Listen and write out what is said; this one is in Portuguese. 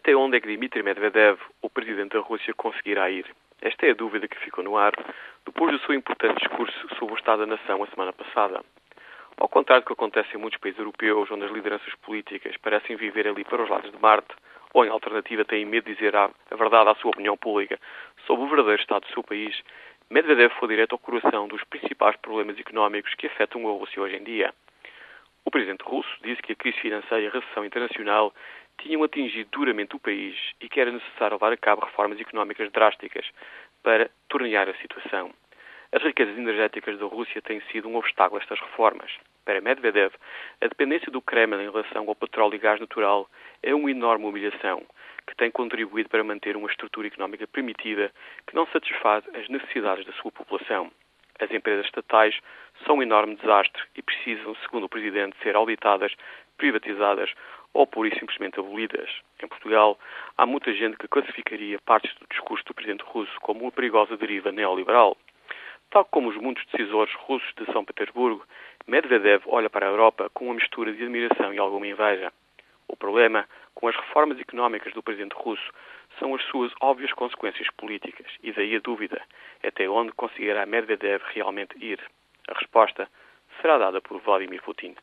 Até onde é que Dmitry Medvedev, o presidente da Rússia, conseguirá ir? Esta é a dúvida que ficou no ar depois do seu importante discurso sobre o Estado da Nação a semana passada. Ao contrário do que acontece em muitos países europeus, onde as lideranças políticas parecem viver ali para os lados de Marte, ou em alternativa têm medo de dizer a verdade à sua opinião pública sobre o verdadeiro estado do seu país, Medvedev foi direto ao coração dos principais problemas económicos que afetam a Rússia hoje em dia. O presidente russo disse que a crise financeira e a recessão internacional tinham atingido duramente o país e que era necessário levar a cabo reformas económicas drásticas para tornear a situação. As riquezas energéticas da Rússia têm sido um obstáculo a estas reformas. Para Medvedev, a dependência do Kremlin em relação ao petróleo e gás natural é uma enorme humilhação que tem contribuído para manter uma estrutura económica primitiva que não satisfaz as necessidades da sua população. As empresas estatais são um enorme desastre e precisam, segundo o Presidente, ser auditadas, privatizadas ou pura e simplesmente abolidas. Em Portugal, há muita gente que classificaria partes do discurso do Presidente russo como uma perigosa deriva neoliberal. Tal como os muitos decisores russos de São Petersburgo, Medvedev olha para a Europa com uma mistura de admiração e alguma inveja. O problema com as reformas económicas do presidente russo são as suas óbvias consequências políticas e daí a dúvida até onde conseguirá Medvedev realmente ir. A resposta será dada por Vladimir Putin.